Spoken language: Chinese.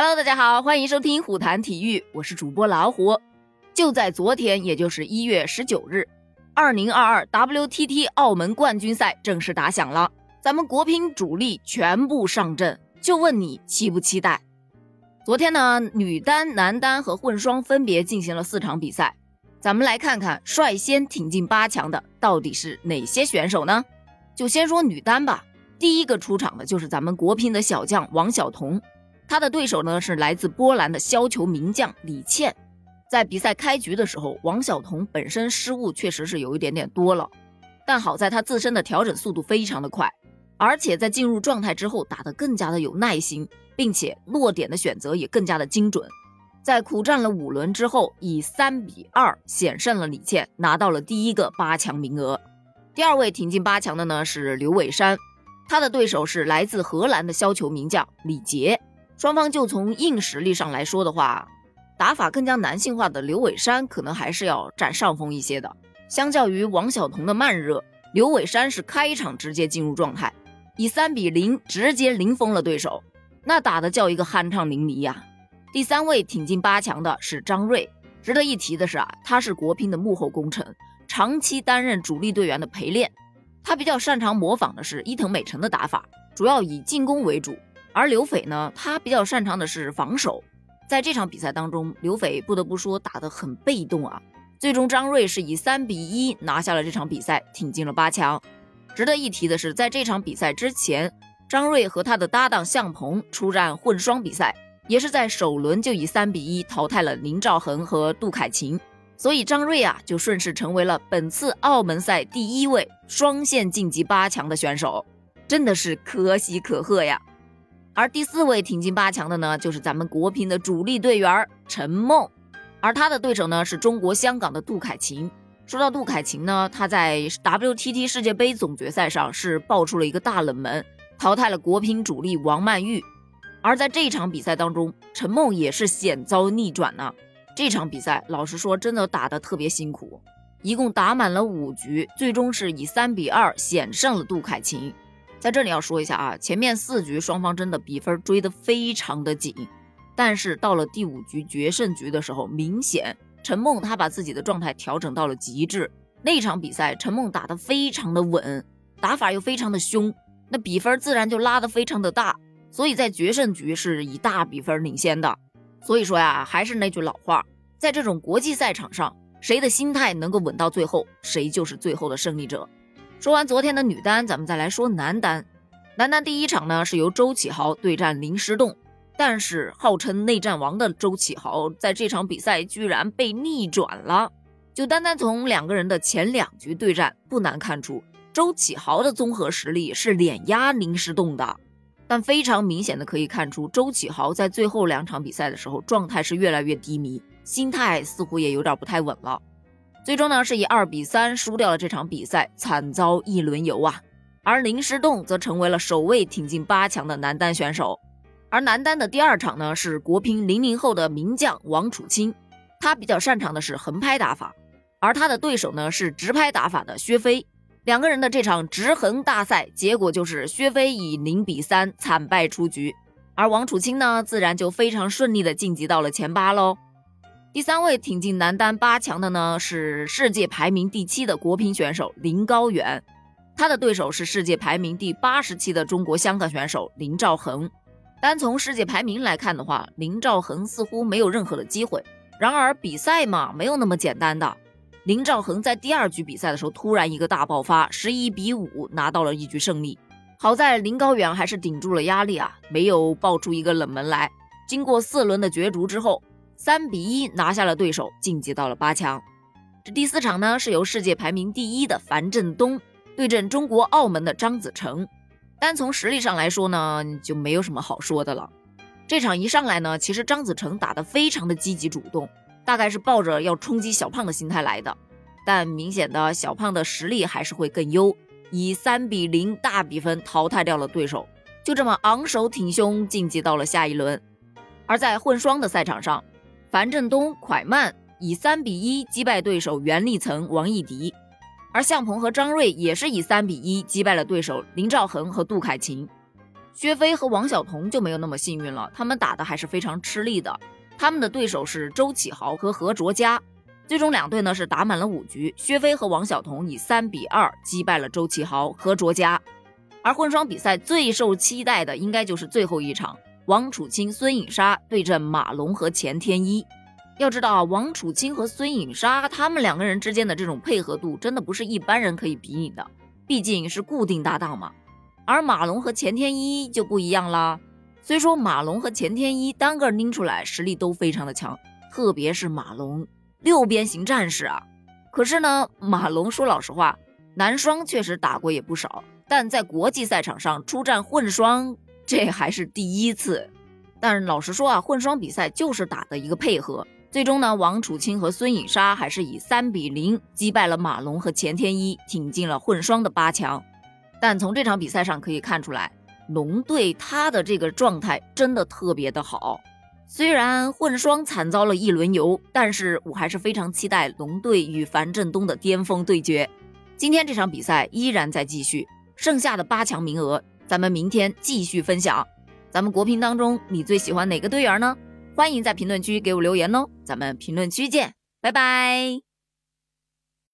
Hello，大家好，欢迎收听虎谈体育，我是主播老虎。就在昨天，也就是一月十九日，二零二二 WTT 澳门冠军赛正式打响了，咱们国乒主力全部上阵，就问你期不期待？昨天呢，女单、男单和混双分别进行了四场比赛，咱们来看看率先挺进八强的到底是哪些选手呢？就先说女单吧，第一个出场的就是咱们国乒的小将王晓彤。他的对手呢是来自波兰的削球名将李倩。在比赛开局的时候，王晓彤本身失误确实是有一点点多了，但好在他自身的调整速度非常的快，而且在进入状态之后打得更加的有耐心，并且落点的选择也更加的精准。在苦战了五轮之后，以三比二险胜了李倩，拿到了第一个八强名额。第二位挺进八强的呢是刘伟山，他的对手是来自荷兰的削球名将李杰。双方就从硬实力上来说的话，打法更加男性化的刘伟山可能还是要占上风一些的。相较于王晓彤的慢热，刘伟山是开场直接进入状态，以三比零直接零封了对手，那打的叫一个酣畅淋漓呀。第三位挺进八强的是张睿，值得一提的是啊，他是国乒的幕后功臣，长期担任主力队员的陪练，他比较擅长模仿的是伊藤美诚的打法，主要以进攻为主。而刘斐呢，他比较擅长的是防守。在这场比赛当中，刘斐不得不说打得很被动啊。最终张睿是以三比一拿下了这场比赛，挺进了八强。值得一提的是，在这场比赛之前，张睿和他的搭档向鹏出战混双比赛，也是在首轮就以三比一淘汰了林兆恒和杜凯琴，所以张睿啊就顺势成为了本次澳门赛第一位双线晋级八强的选手，真的是可喜可贺呀。而第四位挺进八强的呢，就是咱们国乒的主力队员陈梦，而他的对手呢是中国香港的杜凯琴。说到杜凯琴呢，他在 WTT 世界杯总决赛上是爆出了一个大冷门，淘汰了国乒主力王曼玉。而在这一场比赛当中，陈梦也是险遭逆转呢。这场比赛老实说，真的打得特别辛苦，一共打满了五局，最终是以三比二险胜了杜凯琴。在这里要说一下啊，前面四局双方真的比分追得非常的紧，但是到了第五局决胜局的时候，明显陈梦他把自己的状态调整到了极致。那场比赛陈梦打得非常的稳，打法又非常的凶，那比分自然就拉得非常的大，所以在决胜局是以大比分领先的。所以说呀，还是那句老话，在这种国际赛场上，谁的心态能够稳到最后，谁就是最后的胜利者。说完昨天的女单，咱们再来说男单。男单第一场呢是由周启豪对战林诗栋，但是号称内战王的周启豪在这场比赛居然被逆转了。就单单从两个人的前两局对战，不难看出周启豪的综合实力是碾压林诗栋的。但非常明显的可以看出，周启豪在最后两场比赛的时候状态是越来越低迷，心态似乎也有点不太稳了。最终呢，是以二比三输掉了这场比赛，惨遭一轮游啊。而林诗栋则成为了首位挺进八强的男单选手。而男单的第二场呢，是国乒零零后的名将王楚钦，他比较擅长的是横拍打法，而他的对手呢是直拍打法的薛飞。两个人的这场直横大赛，结果就是薛飞以零比三惨败出局，而王楚钦呢，自然就非常顺利的晋级到了前八喽。第三位挺进男单八强的呢，是世界排名第七的国乒选手林高远，他的对手是世界排名第八十七的中国香港选手林兆恒。单从世界排名来看的话，林兆恒似乎没有任何的机会。然而比赛嘛，没有那么简单的。林兆恒在第二局比赛的时候，突然一个大爆发，十一比五拿到了一局胜利。好在林高远还是顶住了压力啊，没有爆出一个冷门来。经过四轮的角逐之后。三比一拿下了对手，晋级到了八强。这第四场呢，是由世界排名第一的樊振东对阵中国澳门的张子成。单从实力上来说呢，就没有什么好说的了。这场一上来呢，其实张子成打得非常的积极主动，大概是抱着要冲击小胖的心态来的。但明显的小胖的实力还是会更优，以三比零大比分淘汰掉了对手，就这么昂首挺胸晋级到了下一轮。而在混双的赛场上，樊振东、蒯曼以三比一击败对手袁立岑、王艺迪，而向鹏和张睿也是以三比一击败了对手林兆恒和杜凯琴。薛飞和王晓彤就没有那么幸运了，他们打的还是非常吃力的。他们的对手是周启豪和何卓佳，最终两队呢是打满了五局，薛飞和王晓彤以三比二击败了周启豪、何卓佳。而混双比赛最受期待的应该就是最后一场，王楚钦、孙颖莎对阵马龙和钱天一。要知道，王楚钦和孙颖莎他们两个人之间的这种配合度，真的不是一般人可以比拟的。毕竟是固定搭档嘛。而马龙和钱天一就不一样啦。虽说马龙和钱天一单个拎出来实力都非常的强，特别是马龙六边形战士啊。可是呢，马龙说老实话，男双确实打过也不少，但在国际赛场上出战混双，这还是第一次。但是老实说啊，混双比赛就是打的一个配合。最终呢，王楚钦和孙颖莎还是以三比零击败了马龙和钱天一，挺进了混双的八强。但从这场比赛上可以看出来，龙队他的这个状态真的特别的好。虽然混双惨遭了一轮游，但是我还是非常期待龙队与樊振东的巅峰对决。今天这场比赛依然在继续，剩下的八强名额，咱们明天继续分享。咱们国乒当中，你最喜欢哪个队员呢？欢迎在评论区给我留言哦，咱们评论区见，拜拜。